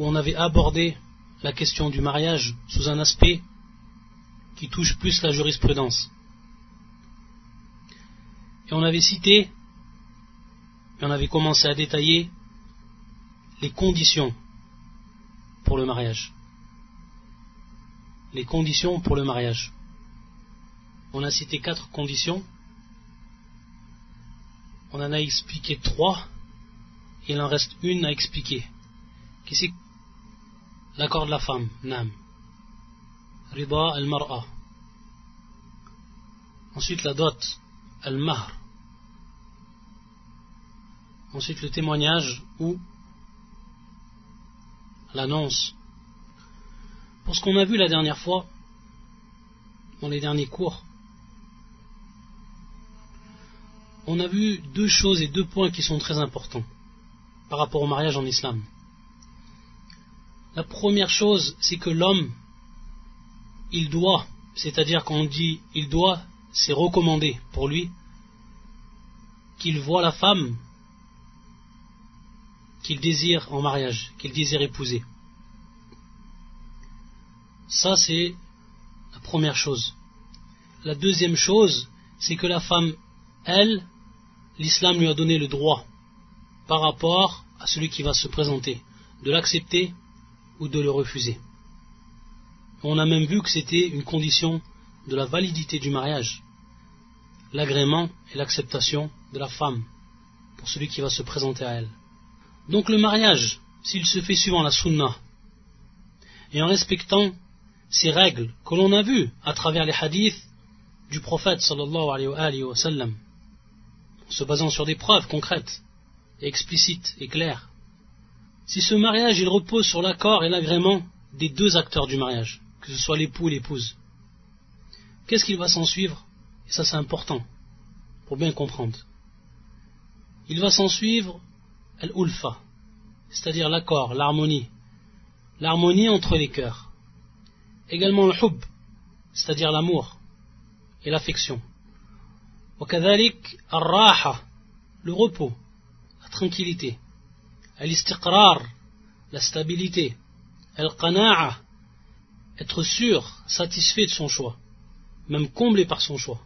où on avait abordé la question du mariage sous un aspect qui touche plus la jurisprudence. Et on avait cité, et on avait commencé à détailler les conditions pour le mariage. Les conditions pour le mariage. On a cité quatre conditions. On en a expliqué trois. Et il en reste une à expliquer. L'accord de la femme, Nam. Rida al-mar'a. Ensuite la dot, al-mahr. Ensuite le témoignage ou l'annonce. Pour ce qu'on a vu la dernière fois, dans les derniers cours, on a vu deux choses et deux points qui sont très importants par rapport au mariage en islam. La première chose, c'est que l'homme, il doit, c'est-à-dire qu'on dit il doit, c'est recommandé pour lui qu'il voit la femme qu'il désire en mariage, qu'il désire épouser. Ça, c'est la première chose. La deuxième chose, c'est que la femme, elle, l'islam lui a donné le droit par rapport à celui qui va se présenter, de l'accepter ou de le refuser. On a même vu que c'était une condition de la validité du mariage, l'agrément et l'acceptation de la femme pour celui qui va se présenter à elle. Donc le mariage, s'il se fait suivant la sunna et en respectant ces règles que l'on a vues à travers les hadiths du prophète sallallahu alayhi wa sallam, en se basant sur des preuves concrètes, explicites et claires, si ce mariage il repose sur l'accord et l'agrément des deux acteurs du mariage, que ce soit l'époux et l'épouse, qu'est-ce qu'il va s'en suivre Et ça c'est important, pour bien comprendre. Il va s'en suivre al-ulfa, c'est-à-dire l'accord, l'harmonie, l'harmonie entre les cœurs. Également le hub, c'est-à-dire l'amour et l'affection. وكذلك الراحة, le repos, la tranquillité. Al-istiqrar, la stabilité. Al-qana'a, être sûr, satisfait de son choix, même comblé par son choix.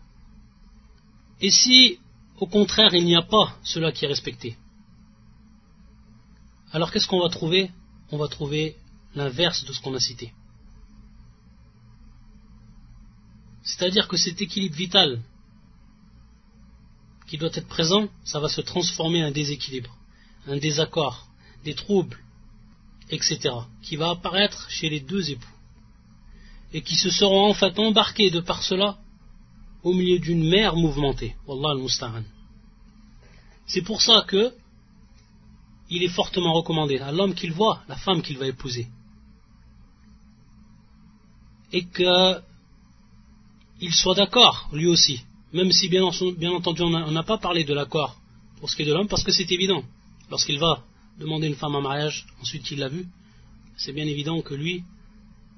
Et si, au contraire, il n'y a pas cela qui est respecté, alors qu'est-ce qu'on va trouver? On va trouver l'inverse de ce qu'on a cité. C'est-à-dire que cet équilibre vital qui doit être présent, ça va se transformer en déséquilibre, un désaccord, des troubles, etc., qui va apparaître chez les deux époux, et qui se seront en fait embarqués de par cela au milieu d'une mer mouvementée. Wallah al-Musta'an. C'est pour ça que il est fortement recommandé à l'homme qu'il voit, la femme qu'il va épouser, et que il soit d'accord, lui aussi, même si bien, entendu on n'a pas parlé de l'accord pour ce qui est de l'homme, parce que c'est évident, lorsqu'il va demander une femme en mariage, ensuite qu'il l'a vue, c'est bien évident que lui,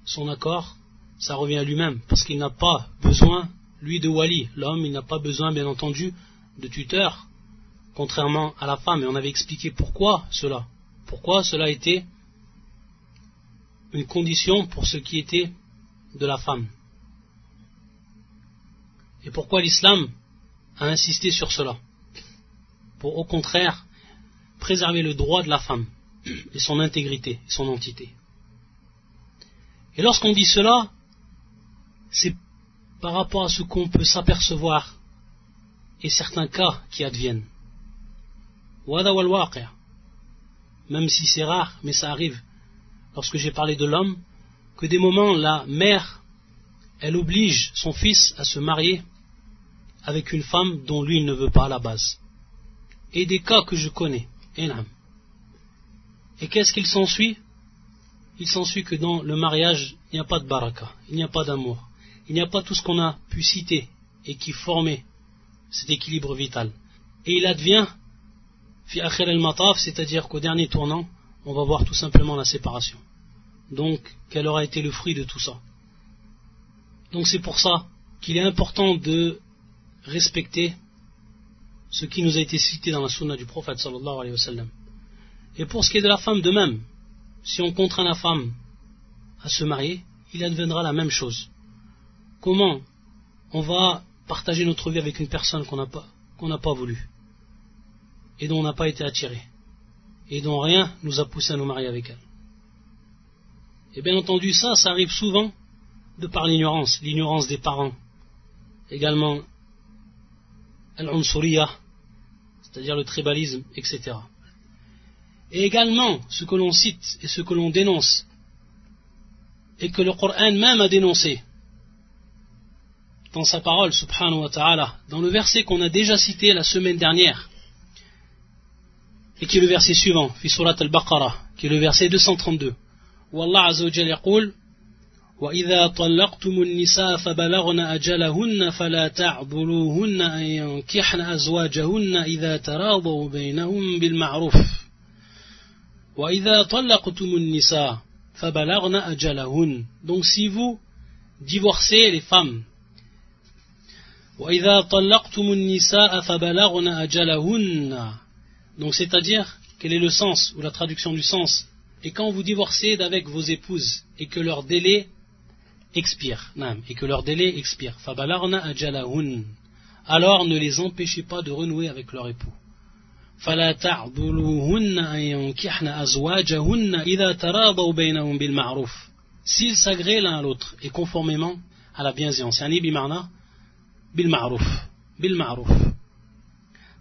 son accord, ça revient à lui-même, parce qu'il n'a pas besoin, lui de wali, l'homme, il n'a pas besoin, bien entendu, de tuteur, contrairement à la femme, et on avait expliqué pourquoi cela, pourquoi cela était une condition pour ce qui était de la femme. Et pourquoi l'islam a insisté sur cela. Pour au contraire préserver le droit de la femme et son intégrité son entité. Et lorsqu'on dit cela, c'est par rapport à ce qu'on peut s'apercevoir et certains cas qui adviennent. Même si c'est rare, mais ça arrive. Lorsque j'ai parlé de l'homme, que des moments la mère, elle oblige son fils à se marier avec une femme dont lui ne veut pas à la base. Et des cas que je connais. Et qu'est-ce qu'il s'ensuit? Il s'ensuit que dans le mariage, il n'y a pas de baraka, il n'y a pas d'amour, il n'y a pas tout ce qu'on a pu citer et qui formait cet équilibre vital. Et il advient, fi al-mataf, c'est-à-dire qu'au dernier tournant, on va voir tout simplement la séparation. Donc, quel aura été le fruit de tout ça? Donc c'est pour ça qu'il est important de respecter ce qui nous a été cité dans la sunna du prophète. Et pour ce qui est de la femme de même, si on contraint la femme à se marier, il adviendra la même chose. Comment on va partager notre vie avec une personne qu'on n'a pas, n'a pas voulu et dont on n'a pas été attiré et dont rien nous a poussé à nous marier avec elle? Et bien entendu, ça, ça arrive souvent de par l'ignorance, l'ignorance des parents. Également, al c'est-à-dire le tribalisme, etc. Et également, ce que l'on cite et ce que l'on dénonce, et que le Coran même a dénoncé, dans sa parole, subhanahu wa ta'ala, dans le verset qu'on a déjà cité la semaine dernière, et qui est le verset suivant, fi surat al-Baqarah, qui est le verset 232, où Allah azza وإذا طلقتم النساء فبلغن أجلهن فلا تعضلوهن أن ينكحن أزواجهن إذا تراضوا بينهم بالمعروف وإذا طلقتم النساء فبلغن أجلهن donc si vous divorcez les femmes donc c'est-à-dire, quel est le sens ou la traduction du sens Et quand vous divorcez d'avec vos épouses et que leur délai expire, et que leur délai expire, alors ne les empêchez pas de renouer avec leur époux. S'ils s'agréent l'un à l'autre et conformément à la bienséance. bil ma'rouf. Bil ma'rouf.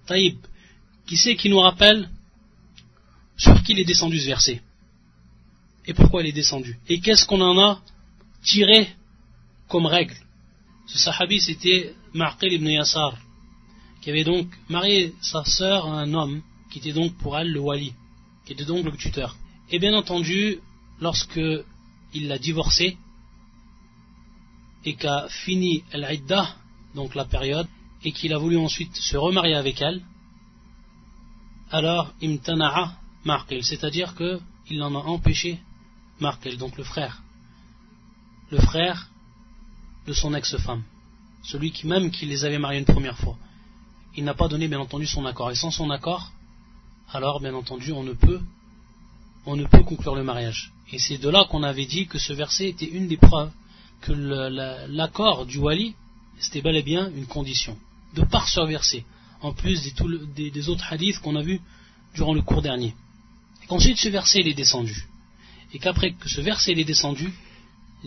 Taïb, qui c'est qui nous rappelle sur qui il est descendu ce verset? Et pourquoi il est descendu? Et qu'est-ce qu'on en a? Tiré comme règle Ce sahabi c'était Ma'qil ibn Yassar, qui avait donc marié sa sœur à un homme qui était donc pour elle le wali, qui était donc le tuteur. Et bien entendu, lorsque il l'a divorcée et qu'a fini l'iddah, donc la période, et qu'il a voulu ensuite se remarier avec elle, alors imtana'a Markel, c'est-à-dire qu'il en a empêché Markel, donc le frère, le frère de son ex-femme, celui qui même qui les avait mariés une première fois. Il n'a pas donné bien entendu son accord, et sans son accord, alors bien entendu on ne peut on ne peut conclure le mariage. Et c'est de là qu'on avait dit que ce verset était une des preuves que l'accord du wali c'était bel et bien une condition, de par ce verset, en plus des, autres hadiths qu'on a vus durant le cours dernier. Et qu'ensuite ce verset est descendu. Et qu'après que ce verset est descendu, il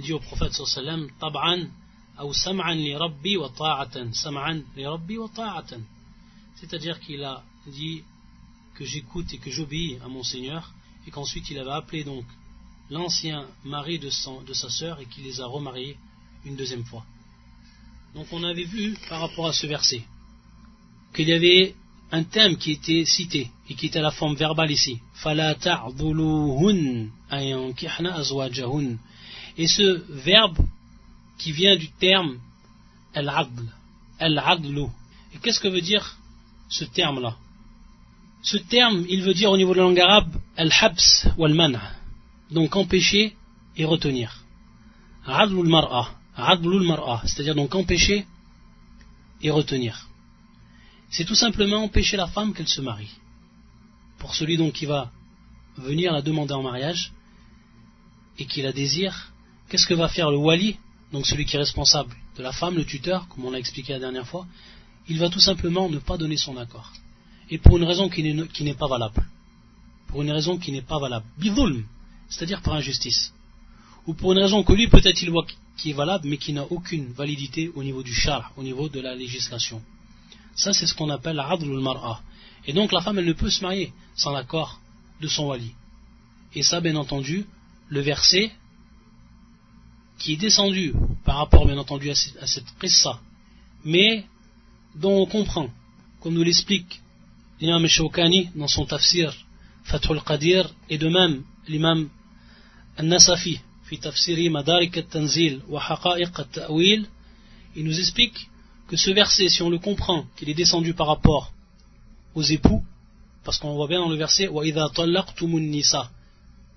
dit au prophète sallam, Tab'an, ou sam'an li rabbi wa ta'atan, sam'an li rabbi wa ta'atan. C'est-à-dire qu'il a dit que j'écoute et que j'obéis à mon Seigneur, et qu'ensuite il avait appelé donc l'ancien mari de, de sa sœur et qu'il les a remariés une deuxième fois. Donc on avait vu par rapport à ce verset qu'il y avait un thème qui était cité et qui était la forme verbale ici. Et ce verbe qui vient du terme al-adl, al-adlu. Et qu'est-ce que veut dire ce terme-là? Ce terme, il veut dire au niveau de la langue arabe al-habs wal-man', donc empêcher et retenir. Adlu al-mar'a, c'est-à-dire donc empêcher et retenir. C'est tout simplement empêcher la femme qu'elle se marie. Pour celui donc qui va venir la demander en mariage et qui la désire, qu'est-ce que va faire le wali, donc celui qui est responsable de la femme, le tuteur, comme on l'a expliqué la dernière fois? Il va tout simplement ne pas donner son accord. Et pour une raison qui n'est pas valable. Pour une raison qui n'est pas valable. Bidulm, c'est-à-dire par injustice ou pour une raison que lui peut-être il voit qui est valable, mais qui n'a aucune validité au niveau du char, au niveau de la législation. Ça, c'est ce qu'on appelle la al-mar'a. Et donc la femme, elle ne peut se marier sans l'accord de son wali. Et ça, bien entendu, le verset qui est descendu par rapport, bien entendu, à cette qissa, mais dont on comprend, comme nous l'explique l'imam Shawkani dans son tafsir Fathul Qadir, et de même l'imam Al-Nasafi, fi tafsiri Madarik al-Tanzil wa al-Ta'wil, il nous explique que ce verset, si on le comprend, qu'il est descendu par rapport aux époux, parce qu'on voit bien dans le verset wa nisa,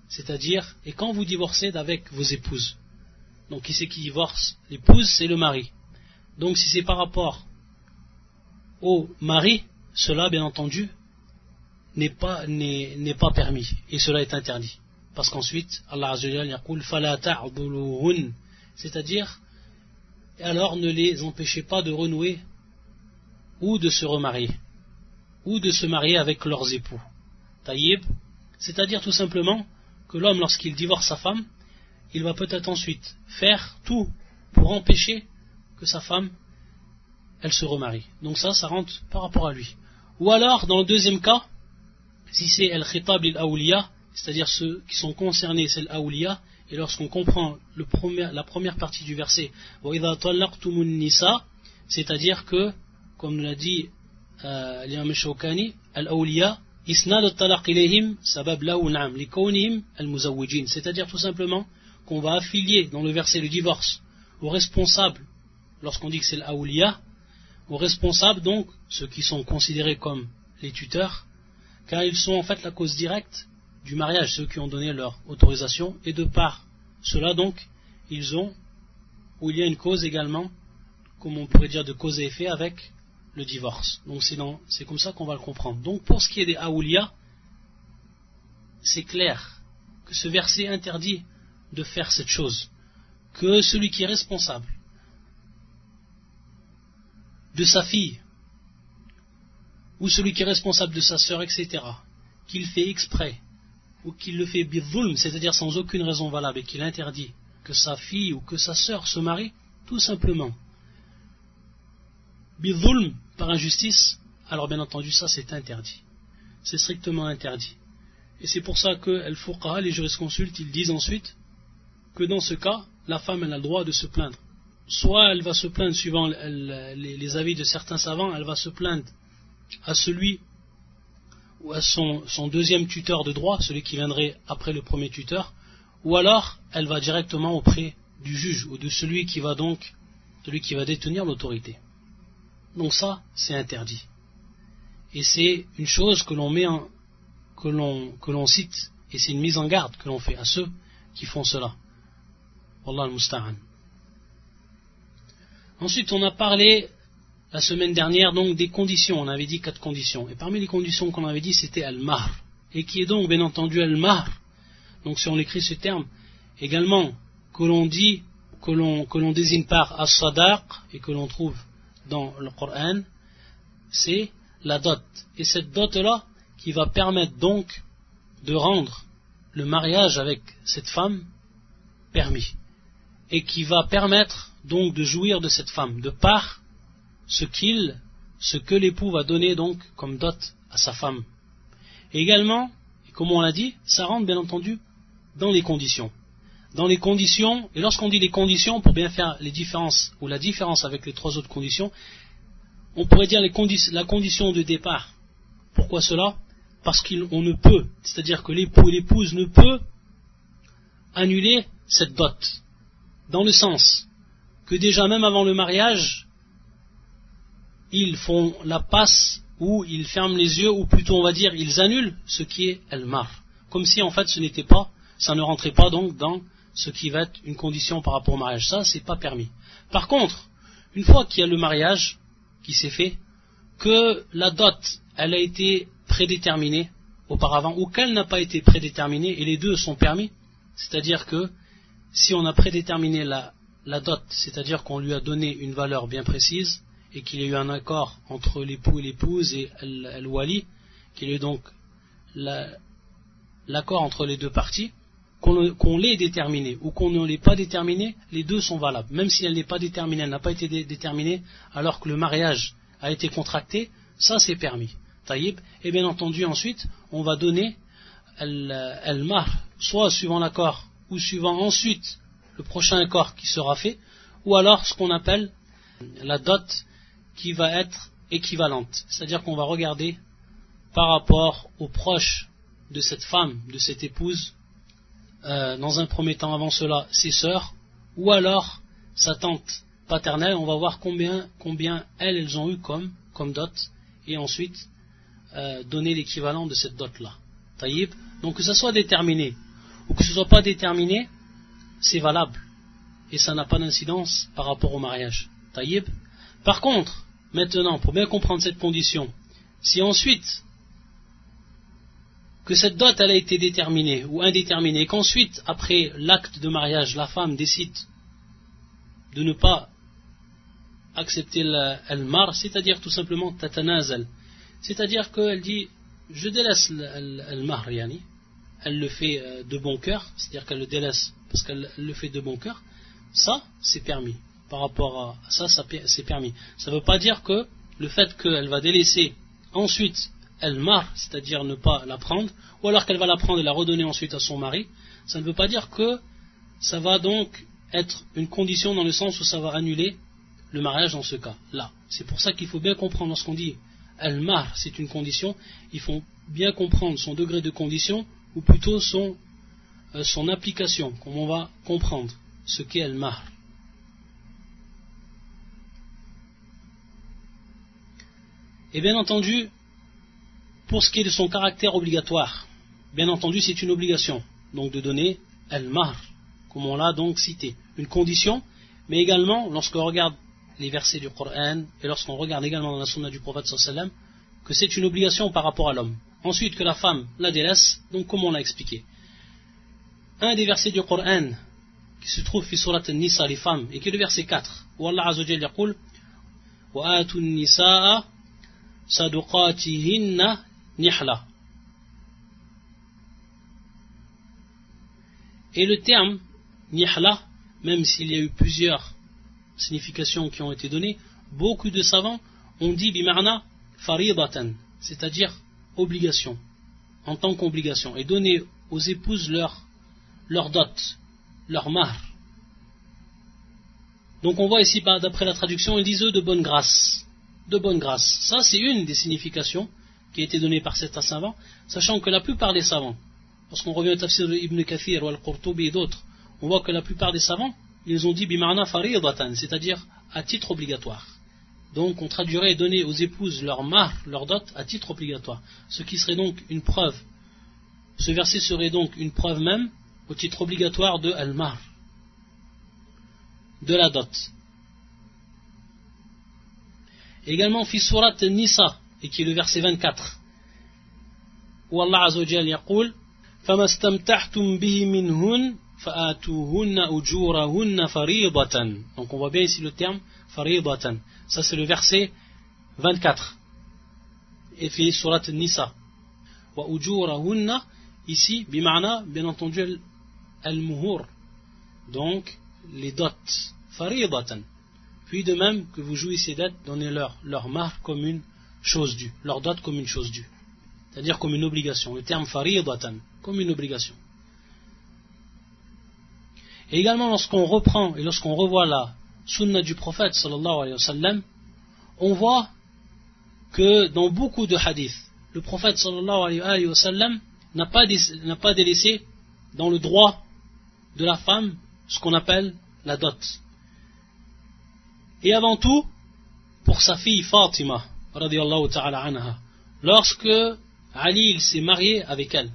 c'est-à-dire, et quand vous divorcez d'avec vos épouses. Donc qui c'est qui divorce L'épouse, c'est le mari. Donc si c'est par rapport au mari, cela, bien entendu, n'est pas, n'est, pas permis. Et cela est interdit. Parce qu'ensuite, Allah c'est-à-dire, alors ne les empêchez pas de renouer ou de se remarier, ou de se marier avec leurs époux. Taïb, c'est-à-dire tout simplement que l'homme, lorsqu'il divorce sa femme, il va peut-être ensuite faire tout pour empêcher que sa femme, elle se remarie. Donc ça, ça rentre par rapport à lui. Ou alors, dans le deuxième cas, si c'est el khitab il c'est-à-dire ceux qui sont concernés, c'est l'awliya, et lorsqu'on comprend la première partie du verset, c'est-à-dire que, comme nous l'a dit euh, Shawkani, al-awliya, c'est-à-dire tout simplement qu'on va affilier dans le verset le divorce aux responsables, lorsqu'on dit que c'est l'awliya, aux responsables donc, ceux qui sont considérés comme les tuteurs, car ils sont en fait la cause directe du mariage, ceux qui ont donné leur autorisation, et de par cela donc, ils ont, ou il y a une cause également, comme on pourrait dire de cause et effet avec le divorce. Donc c'est comme ça qu'on va le comprendre. Donc pour ce qui est des Aoulia, c'est clair que ce verset interdit de faire cette chose, que celui qui est responsable de sa fille, ou celui qui est responsable de sa sœur, etc., qu'il fait exprès, ou qu'il le fait bidhulm, c'est-à-dire sans aucune raison valable, et qu'il interdit que sa fille ou que sa sœur se marie, tout simplement, bidhulm, par injustice, alors bien entendu ça c'est interdit. C'est strictement interdit. Et c'est pour ça que les jurisconsultes, ils disent ensuite que dans ce cas, la femme elle a le droit de se plaindre soit elle va se plaindre suivant les, avis de certains savants, elle va se plaindre à celui ou à son, deuxième tuteur de droit, celui qui viendrait après le premier tuteur, ou alors elle va directement auprès du juge ou de celui qui va donc, celui qui va détenir l'autorité. Donc ça, c'est interdit. Et c'est une chose que l'on met en, que l'on, que l'on cite, et c'est une mise en garde que l'on fait à ceux qui font cela. Ensuite, on a parlé la semaine dernière donc des conditions. On avait dit quatre conditions. Et parmi les conditions qu'on avait dit, c'était al-mahr. Et qui est donc bien entendu al-mahr. Donc si on écrit ce terme, également que l'on dit, que l'on, désigne par as-sadaq et que l'on trouve dans le Coran, c'est la dot. Et cette dot-là qui va permettre donc de rendre le mariage avec cette femme permis. Et qui va permettre donc de jouir de cette femme, de par ce qu'il, ce que l'époux va donner donc comme dot à sa femme. Et également, comme on l'a dit, ça rentre bien entendu dans les conditions. Dans les conditions, et lorsqu'on dit les conditions, pour bien faire les différences, ou la différence avec les trois autres conditions, on pourrait dire la condition de départ. Pourquoi cela? Parce qu'on ne peut, c'est-à-dire que l'époux et l'épouse ne peuvent annuler cette dot. Dans le sens que déjà même avant le mariage, ils font la passe ou ils ferment les yeux, ou plutôt on va dire ils annulent ce qui est el-mar. Comme si en fait ce n'était pas, ça ne rentrait pas donc dans ce qui va être une condition par rapport au mariage. Ça, c'est pas permis. Par contre, une fois qu'il y a le mariage qui s'est fait, que la dot, elle a été prédéterminée auparavant, ou qu'elle n'a pas été prédéterminée, et les deux sont permis, c'est-à-dire que si on a prédéterminé la dot, c'est-à-dire qu'on lui a donné une valeur bien précise et qu'il y a eu un accord entre l'époux et l'épouse et al-wali, qu'il y ait donc l'accord entre les deux parties, qu'on l'ait déterminée ou qu'on ne l'ait pas déterminée, les deux sont valables. Même si elle n'est pas déterminée, elle n'a pas été déterminée alors que le mariage a été contracté, ça c'est permis. Taïb. Et bien entendu, ensuite, on va donner elle mar, soit suivant l'accord ou suivant ensuite le prochain accord qui sera fait, ou alors ce qu'on appelle la dot qui va être équivalente. C'est-à-dire qu'on va regarder par rapport aux proches de cette femme, de cette épouse, euh, dans un premier temps avant cela ses sœurs, ou alors sa tante paternelle, on va voir combien, elles, elles ont eu comme, dot, et ensuite euh, donner l'équivalent de cette dot-là. Donc que ça soit déterminé ou que ce soit pas déterminé, c'est valable. Et ça n'a pas d'incidence par rapport au mariage. Taïb. Par contre, maintenant, pour bien comprendre cette condition, si ensuite que cette dot elle a été déterminée ou indéterminée, et qu'ensuite, après l'acte de mariage, la femme décide de ne pas accepter le mar, c'est-à-dire tout simplement tatanazal, c'est-à-dire qu'elle dit je délaisse le mar, elle le fait euh, de bon cœur, c'est-à-dire qu'elle le délaisse parce qu'elle le fait de bon cœur, ça c'est permis. Par rapport à ça, c'est permis. Ça ne veut pas dire que le fait qu'elle va délaisser ensuite elle mar, c'est-à-dire ne pas la prendre, ou alors qu'elle va la prendre et la redonner ensuite à son mari, ça ne veut pas dire que ça va donc être une condition dans le sens où ça va annuler le mariage dans ce cas. Là, c'est pour ça qu'il faut bien comprendre lorsqu'on dit elle mar, c'est une condition, il faut bien comprendre son degré de condition, ou plutôt son, euh, application, comme on va comprendre ce qu'est elle mar. Et bien entendu, pour ce qui est de son caractère obligatoire, bien entendu, c'est une obligation, donc de donner el-mar, comme on l'a donc cité. Une condition, mais également, lorsqu'on regarde les versets du Coran, et lorsqu'on regarde également dans la sunna du prophète sallam, que c'est une obligation par rapport à l'homme Ensuite, que la femme la délaisse, donc comme on l'a expliqué. Un des versets du Coran, qui se trouve sur surat nisa les femmes, et qui est le verset 4, où Allah Azzawajal dit وآتوا النساء صدقاتهن et le terme nihla, même s'il y a eu plusieurs significations qui ont été données, beaucoup de savants ont dit bimarna faridatan, c'est-à-dire obligation, en tant qu'obligation, et donner aux épouses leur, dot, leur mar. Donc on voit ici, d'après la traduction, ils disent eux de bonne grâce. De bonne grâce. Ça, c'est une des significations qui a été donné par certains savants, sachant que la plupart des savants, lorsqu'on revient au tafsir de Ibn Kathir ou al-Qurtubi et d'autres, on voit que la plupart des savants, ils ont dit bimarna faridatan, c'est-à-dire à titre obligatoire. Donc on traduirait donner aux épouses leur mar, leur dot, à titre obligatoire. Ce qui serait donc une preuve. Ce verset serait donc une preuve même au titre obligatoire de al-mar, de la dot. Également, fi surat Nisa, et qui est le verset 24, où Allah Azza wa donc on voit bien ici le terme faridatan. Ça c'est le verset 24. Et fi surat Nisa. Wa ici bimana bien entendu al-muhur. Donc les dots faridatan. Puis de même que vous jouissez ces dates, donnez-leur leur marque comme une chose due, leur dot comme une chose due. C'est-à-dire comme une obligation. Le terme faridatan comme une obligation. Et également lorsqu'on reprend et lorsqu'on revoit la sunna du prophète sallallahu alayhi wa on voit que dans beaucoup de hadiths, le prophète sallallahu alayhi wa n'a pas, délaissé dans le droit de la femme ce qu'on appelle la dot. Et avant tout, pour sa fille Fatima, ta'ala lorsque Ali s'est marié avec elle,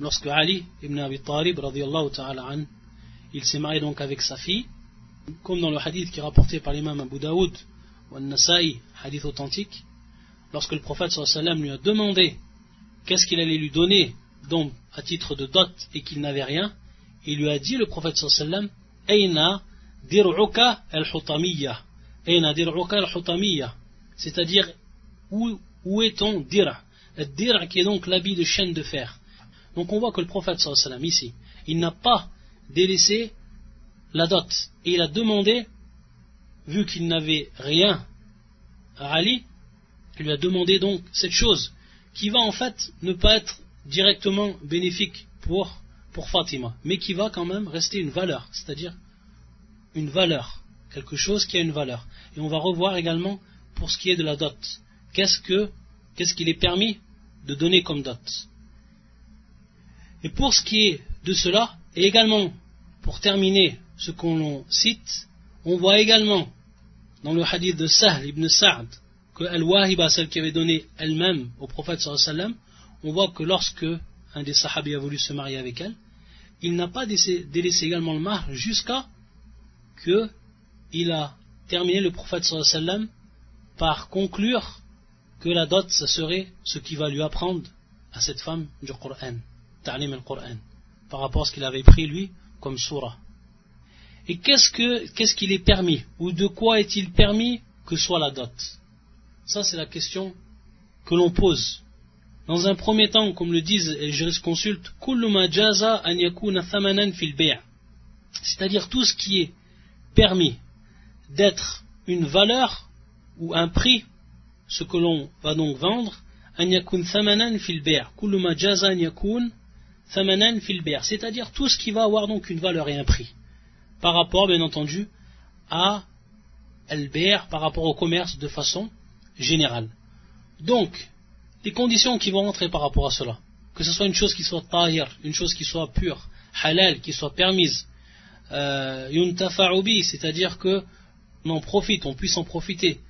lorsque Ali ibn Abi Talib ta'ala il s'est marié donc avec sa fille, comme dans le hadith qui est rapporté par l'imam Abu Daoud ou Nasai, hadith authentique, lorsque le prophète sallam lui a demandé qu'est-ce qu'il allait lui donner donc à titre de dot et qu'il n'avait rien, il lui a dit le prophète sallam Aina dir'uka al-hutamiyya al-hutamiyya c'est-à-dire où, est ton dira? Dira qui est donc l'habit de chaîne de fer. Donc on voit que le prophète sallam ici, Il n'a pas délaissé la dot. Et il a demandé, vu qu'il n'avait rien à Ali, il lui a demandé donc cette chose, qui va en fait ne pas être directement bénéfique pour, pour Fatima, mais qui va quand même rester une valeur, c'est-à-dire une valeur, quelque chose qui a une valeur. Et on va revoir également pour ce qui est de la dot. Qu'est-ce que qu'est-ce qu'il est permis de donner comme dot? Et pour ce qui est de cela, et également pour terminer ce qu'on cite, on voit également dans le hadith de Sahl ibn Sa'd que Al-Wahiba, celle qui avait donné elle-même au prophète sallam, on voit que lorsque un des sahabis a voulu se marier avec elle, il n'a pas délaissé également le mar jusqu'à que il a terminé le prophète sallam par conclure que la dot, ce serait ce qui va lui apprendre à cette femme du Coran, ta'lim al-Qur'an, par rapport à ce qu'il avait pris lui comme surah. Et qu'est-ce qu'est-ce qu'il est permis? Ou de quoi est-il permis que soit la dot Ça, c'est la question que l'on pose. Dans un premier temps, comme le disent les jurisconsultes, c'est-à-dire tout ce qui est permis d'être une valeur ou un prix, ce que l'on va donc vendre, c'est-à-dire tout ce qui va avoir donc une valeur et un prix par rapport, bien entendu, à Albert, par rapport au commerce de façon générale. Donc, les conditions qui vont rentrer par rapport à cela, que ce soit une chose qui soit tahir, une chose qui soit pure, halal, qui soit permise, euh, yuntafa'ubi, c'est-à-dire que on en profite, on puisse en profiter.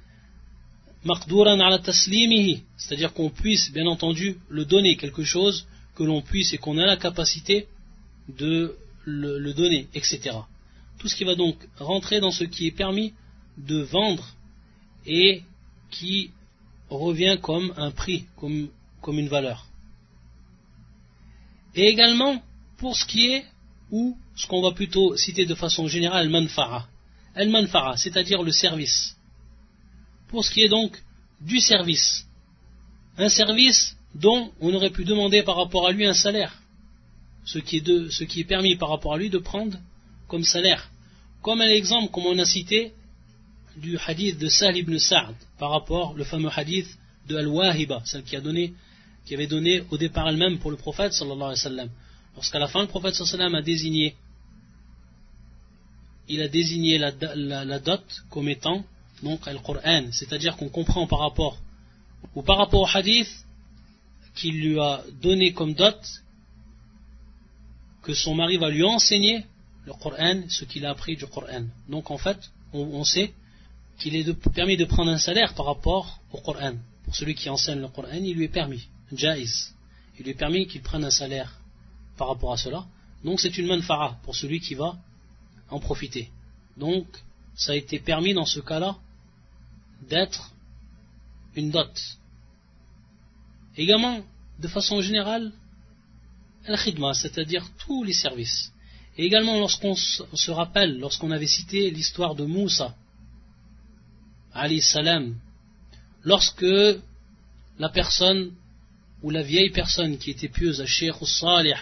Maqduran ala c'est-à-dire qu'on puisse, bien entendu, le donner quelque chose que l'on puisse et qu'on a la capacité de le donner, etc tout ce qui va donc rentrer dans ce qui est permis de vendre et qui revient comme un prix, comme, une valeur. Et également, pour ce qui est, ou ce qu'on va plutôt citer de façon générale, manfara. El manfara, c'est-à-dire le service. Pour ce qui est donc du service. Un service dont on aurait pu demander par rapport à lui un salaire. Ce qui est, de, ce qui est permis par rapport à lui de prendre comme salaire. Comme un exemple, comme on a cité, du hadith de Sahl ibn Sa'd, par rapport au fameux hadith de Al-Wahiba, celle qui, a donné, qui avait donné au départ elle-même pour le prophète sallallahu alayhi wa. Lorsqu'à la fin le prophète sallallahu a désigné, il a désigné la, la dot comme étant donc Al-Qur'an, c'est-à-dire qu'on comprend par rapport, ou par rapport au hadith qu'il lui a donné comme dot, que son mari va lui enseigner le Coran, ce qu'il a appris du Coran. Donc en fait, on, sait qu'il est permis de prendre un salaire par rapport au Coran. Pour celui qui enseigne le Coran, il lui est permis, jaiz. Il lui est permis qu'il prenne un salaire par rapport à cela. Donc c'est une manfara pour celui qui va en profiter. Donc ça a été permis dans ce cas-là d'être une dot. Également, de façon générale, al-khidma, c'est-à-dire tous les services. Et également lorsqu'on se rappelle, lorsqu'on avait cité l'histoire de Moussa, Ali salam, lorsque la personne ou la vieille personne qui était pieuse à Sheikh Salih,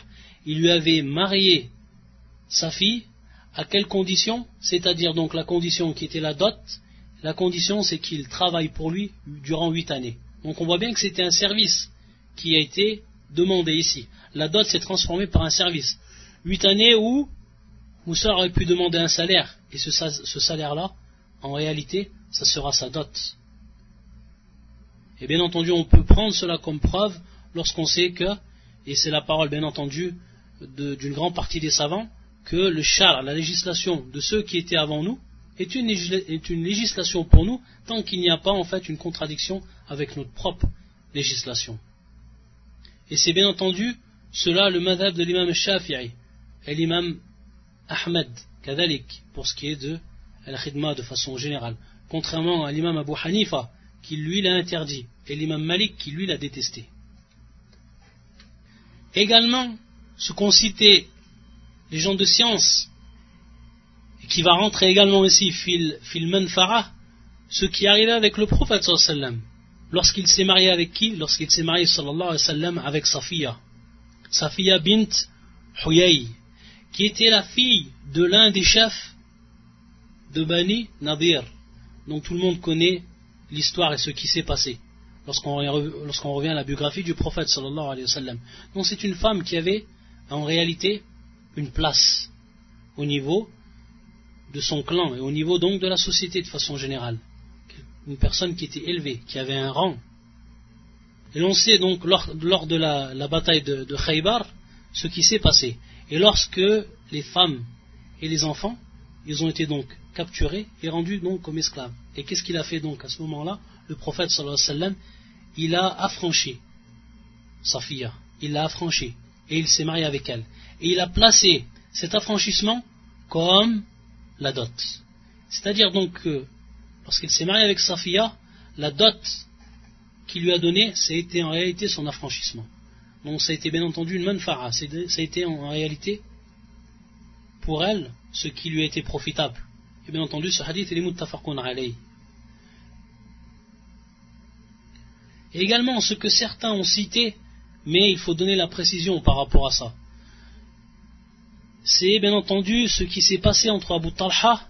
il lui avait marié sa fille, à quelle condition? C'est-à-dire donc la condition qui était la dot, la condition c'est qu'il travaille pour lui durant huit années. Donc on voit bien que c'était un service qui a été demandé ici. La dot s'est transformée par un service huit années où Moussa aurait pu demander un salaire, et ce, salaire-là, en réalité, ça sera sa dot. Et bien entendu, on peut prendre cela comme preuve lorsqu'on sait que, et c'est la parole bien entendu d'une grande partie des savants, que le char, la législation de ceux qui étaient avant nous, est une, législation pour nous tant qu'il n'y a pas en fait une contradiction avec notre propre législation. Et c'est bien entendu cela le madhab de l'imam Shafi'i et l'imam Ahmed, kadalik, pour ce qui est de al-khidma de façon générale. Contrairement à l'imam Abu Hanifa, qui lui l'a interdit, et l'imam Malik, qui lui l'a détesté. Également, ce qu'ont cité les gens de science, qui va rentrer également ici, fil, fil manfara, ce qui arrivait avec le prophète sallam, lorsqu'il s'est marié avec qui? Lorsqu'il s'est marié sallallahu alayhi wa sallam avec Safiya. Safiya bint Huyay, qui était la fille de l'un des chefs de Bani Nadir, dont tout le monde connaît l'histoire et ce qui s'est passé lorsqu'on revient à la biographie du prophète sallallahu alayhi wa sallam. Donc c'est une femme qui avait en réalité une place au niveau de son clan et au niveau donc de la société de façon générale. Une personne qui était élevée, qui avait un rang. Et l'on sait donc lors, de la, bataille de, de Khaybar ce qui s'est passé. Et lorsque les femmes et les enfants, ils ont été donc capturés et rendus donc comme esclaves. Et qu'est-ce qu'il a fait donc à ce moment-là? Le prophète sallallahu alayhi wa sallam, il a affranchi sa fille, il l'a affranchie et il s'est marié avec elle. Et il a placé cet affranchissement comme la dot. C'est-à-dire donc que lorsqu'il s'est marié avec sa fille, la dot qu'il lui a donnée, été en réalité son affranchissement. Donc ça a été bien entendu une manfara, ça a été en réalité pour elle ce qui lui a été profitable. Et bien entendu, ce hadith est muttafaqun alayh. Et également ce que certains ont cité, mais il faut donner la précision par rapport à ça. C'est bien entendu ce qui s'est passé entre Abu Talha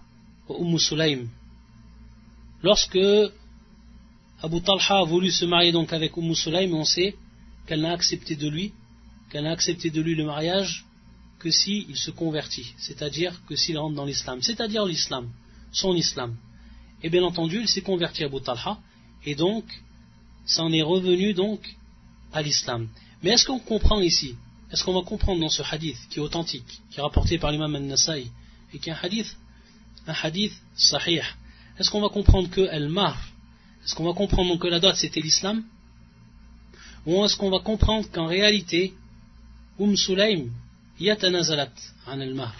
et Umm Sulaim. Lorsque Abu Talha a voulu se marier donc avec Umm Sulaim, on sait qu'elle n'a accepté de lui, qu'elle n'a accepté de lui le mariage que s'il se convertit, c'est-à-dire que s'il rentre dans l'islam, c'est-à-dire l'islam, son islam. Et bien entendu, il s'est converti à Abu Talha, et donc ça en est revenu donc à l'islam. Mais est-ce qu'on comprend ici Est-ce qu'on va comprendre dans ce hadith qui est authentique, qui est rapporté par l'imam al-Nasai, et qui est un hadith, un hadith sahih Est-ce qu'on va comprendre que el-mar, est-ce qu'on va comprendre que la dot c'était l'islam? Ou est-ce qu'on va comprendre qu'en réalité, Umm Sulaim yatanazalat an el-mar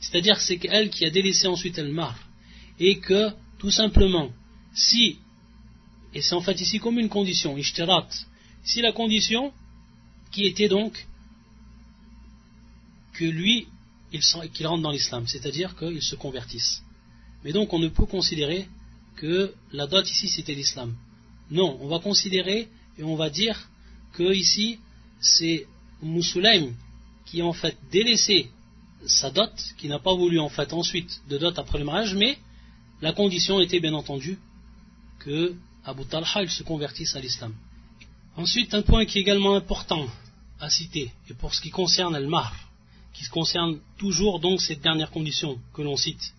C'est-à-dire c'est elle qui a délaissé ensuite el-mar. Et que, tout simplement, si et c'est en fait ici comme une condition, ishtirat. Si la condition qui était donc que lui, qu'il rentre dans l'islam, c'est-à-dire qu'il se convertisse. Mais donc on ne peut considérer que la dot ici c'était l'islam. Non, on va considérer et on va dire que ici c'est Moussulaim qui a en fait délaissé sa dot, qui n'a pas voulu en fait ensuite de dot après le mariage, mais la condition était bien entendu que Abu Talha, il se convertisse à l'islam. Ensuite, un point qui est également important à citer, et pour ce qui concerne Al-Mahr, qui concerne toujours donc cette dernière condition que l'on cite,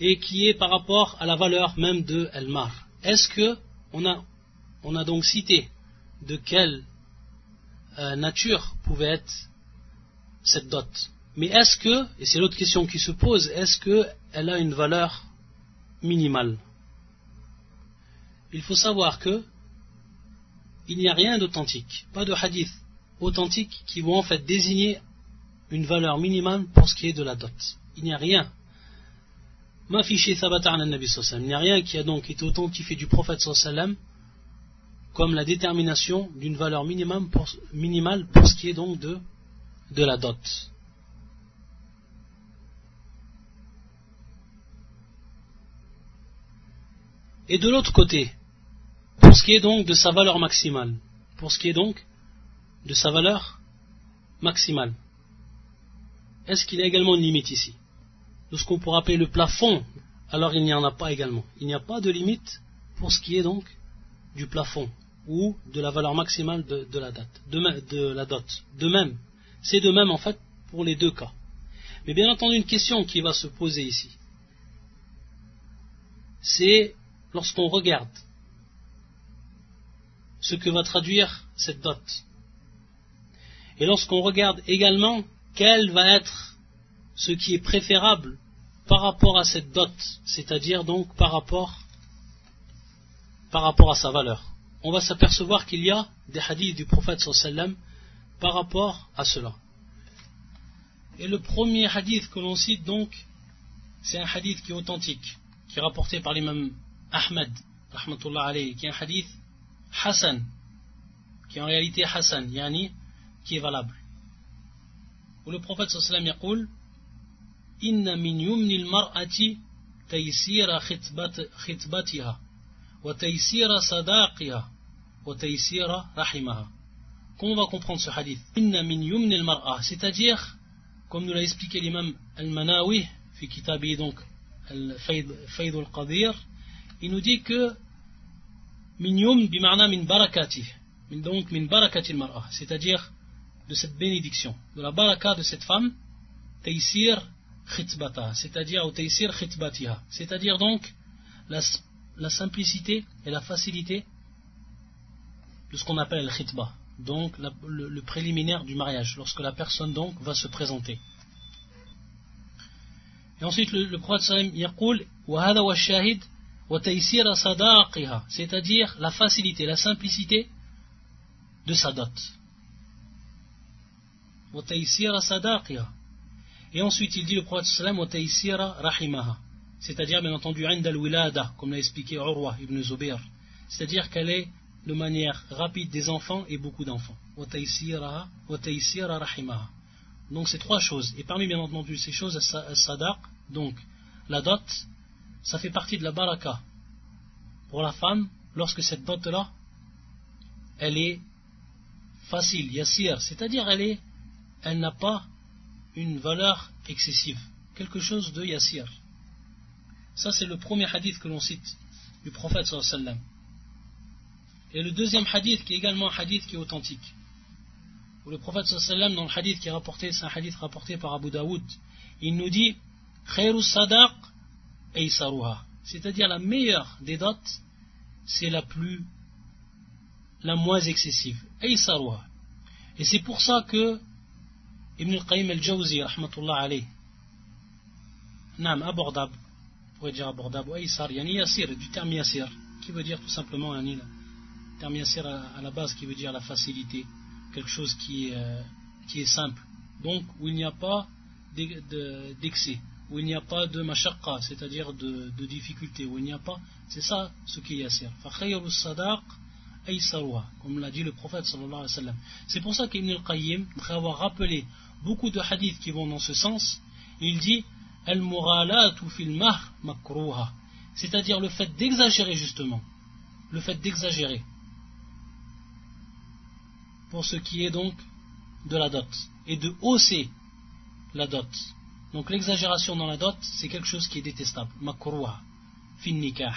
et qui est par rapport à la valeur même de Al-Mahr. Est-ce que on a, on a donc cité de quelle euh, nature pouvait être cette dot? Mais est-ce que, et c'est l'autre question qui se pose, est-ce qu'elle a une valeur minimale? Il faut savoir que il n'y a rien d'authentique, pas de hadith authentique qui vont en fait désigner une valeur minimale pour ce qui est de la dot. Il n'y a rien. Il n'y a rien qui a donc été authentifié du prophète comme la détermination d'une valeur minimale pour, minimale pour ce qui est donc de, de la dot. Et de l'autre côté, pour ce qui est donc de sa valeur maximale. Pour ce qui est donc de sa valeur maximale. Est-ce qu'il y a également une limite ici De ce qu'on pourrait appeler le plafond, alors il n'y en a pas également. Il n'y a pas de limite pour ce qui est donc du plafond ou de la valeur maximale de, la date, de, la dot. De même, c'est de même en fait pour les deux cas. Mais bien entendu, une question qui va se poser ici, c'est lorsqu'on regarde ce que va traduire cette dot. Et lorsqu'on regarde également quel va être ce qui est préférable par rapport à cette dot, c'est-à-dire donc par rapport, à sa valeur, on va s'apercevoir qu'il y a des hadiths du prophète sallam par rapport à cela. Et le premier hadith que l'on cite donc, c'est un hadith qui est authentique, qui est rapporté par l'imam Ahmed, qui est un hadith Hassan, qui est en réalité Hassan, yani, qui est valable. Où le prophète sallam yaqul, Inna min yumni al-mar'ati taysira khitbatiha, wa taysira sadaqiha, wa taysira rahimaha. Comment on va comprendre ce hadith Inna min yumni al-mar'a, c'est-à-dire comme nous l'a expliqué l'imam Al-Manawi, fi kitabi donc Al-Fayd al-Qadir, il nous dit que min yum bima'na min barakati, donc min barakati al-mar'a, c'est-à-dire de cette bénédiction, de la baraka de cette femme, taysir khitbata, c'est-à-dire au taysir khitbatiha, c'est-à-dire donc la, la simplicité et la facilité de ce qu'on appelle le khitba, donc le, préliminaire du mariage, lorsque la personne donc va se présenter. Et ensuite le, le prophète sallam yaqul shahid wa sadaqiha, c'est-à-dire la facilité, la simplicité de sa dot. Et ensuite il dit le prophète rahimaha, c'est-à-dire bien entendu comme l'a expliqué Urwa ibn Zubair, c'est-à-dire qu'elle est de manière rapide des enfants et beaucoup d'enfants. Donc c'est trois choses. Et parmi bien entendu ces choses, sadaq, donc la dot, ça fait partie de la baraka pour la femme lorsque cette dot-là, elle est facile, yassir, c'est-à-dire elle est, elle n'a pas une valeur excessive, quelque chose de yassir. Ça c'est le premier hadith que l'on cite du prophète sallam. Et le deuxième hadith, qui est également un hadith qui est authentique, où le prophète sallam, dans le hadith qui est rapporté, c'est un hadith rapporté par Abu Daoud, il nous dit sadaq C'est-à-dire la meilleure des dots, c'est la plus, la moins excessive. Et c'est pour ça que Ibn al-Qayyim al-Jawzi, rahmatullah alayh, Nam, abordable, on pourrait dire abordable, Aysar, yani yasir, du terme yasir, qui veut dire tout simplement un île terme yasir à, la base qui veut dire la facilité, quelque chose qui euh, qui est simple. Donc où il n'y a pas d'excès, où il n'y a pas de mashaqqa, c'est-à-dire de, de, difficulté, où il n'y a pas, c'est ça ce qui est yasir. Comme l'a dit le prophète sallallahu alayhi wa sallam. C'est pour ça qu'Ibn al-Qayyim, après avoir rappelé beaucoup de hadiths qui vont dans ce sens, il dit al-mughalatu fil makruha, c'est-à-dire le fait d'exagérer justement, le fait d'exagérer pour ce qui est donc de la dot et de hausser la dot. Donc l'exagération dans la dot, c'est quelque chose qui est détestable. Makruha, fin nikah.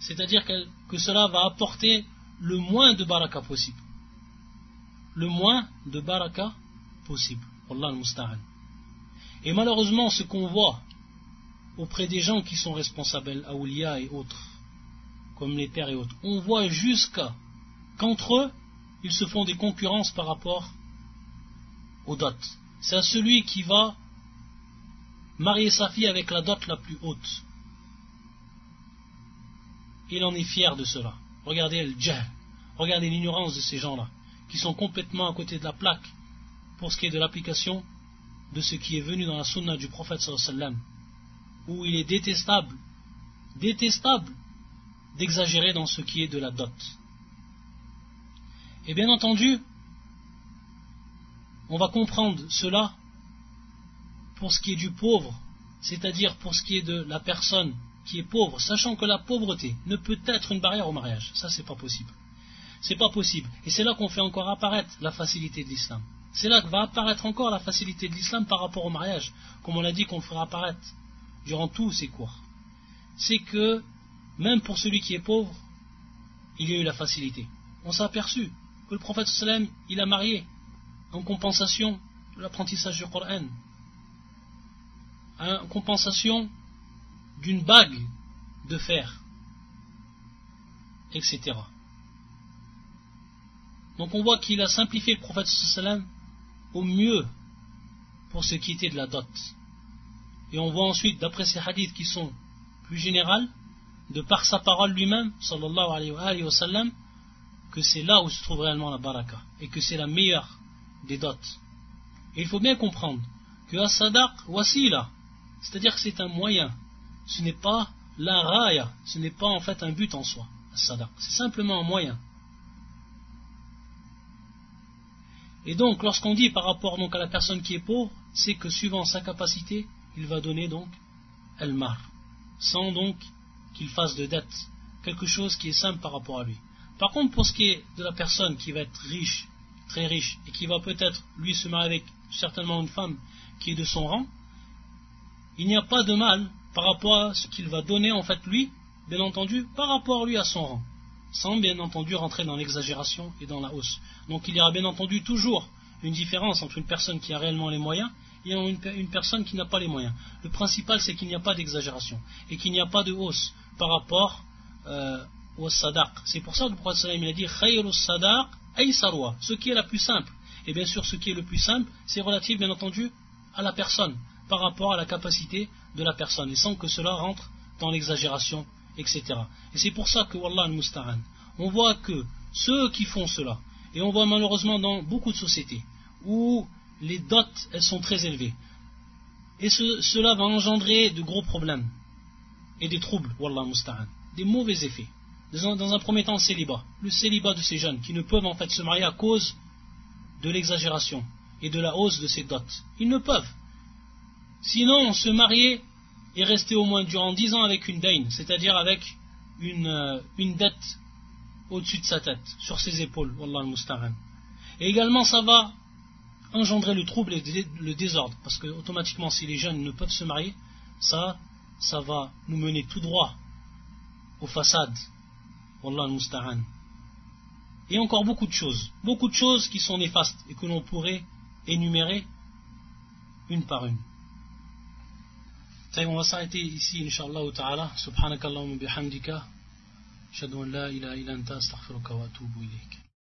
C'est-à-dire que, cela va apporter le moins de baraka possible. Le moins de baraka possible. Allah al Et malheureusement, ce qu'on voit auprès des gens qui sont responsables, Aoulia et autres, comme les pères et autres. On voit jusqu'à qu'entre eux, ils se font des concurrences par rapport aux dots. C'est à celui qui va marier sa fille avec la dot la plus haute. Il en est fier de cela. Regardez le regardez l'ignorance de ces gens-là, qui sont complètement à côté de la plaque pour ce qui est de l'application de ce qui est venu dans la sunna du prophète sallallahu où il est détestable, détestable d'exagérer dans ce qui est de la dot. Et bien entendu, on va comprendre cela pour ce qui est du pauvre, c'est-à-dire pour ce qui est de la personne qui est pauvre, sachant que la pauvreté ne peut être une barrière au mariage. Ça, c'est pas possible. C'est pas possible. Et c'est là qu'on fait encore apparaître la facilité de l'islam. C'est là que va apparaître encore la facilité de l'islam par rapport au mariage, comme on l'a dit qu'on fera apparaître durant tous ces cours. C'est que même pour celui qui est pauvre, il y a eu la facilité. On s'est aperçu que le prophète sallam, il a marié en compensation de l'apprentissage du Coran, en compensation d'une bague de fer, etc. Donc on voit qu'il a simplifié le prophète sallam au mieux pour ce qui était de la dot. Et on voit ensuite, d'après ces hadiths qui sont plus générales, de par sa parole lui-même, sallallahu alayhi wa sallam, que c'est là où se trouve réellement la baraka, et que c'est la meilleure des dots. Et il faut bien comprendre que as-sadaq wasila, c'est-à-dire que c'est un moyen, ce n'est pas la raya, ce n'est pas en fait un but en soi, c'est simplement un moyen. Et donc, lorsqu'on dit par rapport donc à la personne qui est pauvre, c'est que suivant sa capacité, il va donner donc el-mar, sans donc qu'il fasse de dette, quelque chose qui est simple par rapport à lui. Par contre, pour ce qui est de la personne qui va être riche, très riche, et qui va peut-être lui se marier avec certainement une femme qui est de son rang, il n'y a pas de mal par rapport à ce qu'il va donner en fait lui, bien entendu, par rapport lui à son rang, sans bien entendu rentrer dans l'exagération et dans la hausse. Donc il y aura bien entendu toujours une différence entre une personne qui a réellement les moyens et une, personne qui n'a pas les moyens. Le principal c'est qu'il n'y a pas d'exagération et qu'il n'y a pas de hausse par rapport euh, au sadaq. C'est pour ça que le prophète a dit sadaq ce qui est la plus simple. Et bien sûr, ce qui est le plus simple, c'est relatif bien entendu à la personne par rapport à la capacité de la personne et sans que cela rentre dans l'exagération, etc. Et c'est pour ça que, Wallah al-Musta'an, on voit que ceux qui font cela, et on voit malheureusement dans beaucoup de sociétés où les dots, elles sont très élevées, et cela va engendrer de gros problèmes et des troubles, Wallah al-Musta'an, des mauvais effets. Dans un, premier temps, le célibat. Le célibat de ces jeunes qui ne peuvent en fait se marier à cause de l'exagération et de la hausse de ces dots. Ils ne peuvent. Sinon, se marier et rester au moins durant dix ans avec une dain, c'est-à-dire avec une, euh, une dette au-dessus de sa tête, sur ses épaules, Wallah al Et également, ça va engendrer le trouble et le désordre, parce que automatiquement, si les jeunes ne peuvent se marier, ça, ça va nous mener tout droit aux façades, Wallah al Et encore beaucoup de choses, beaucoup de choses qui sont néfastes et que l'on pourrait énumérer une par une. طيب on va s'arrêter ici inshallah ta'ala subhanakallahumma bihamdika ashhadu an la ilaha illa anta astaghfiruka wa atubu ilayk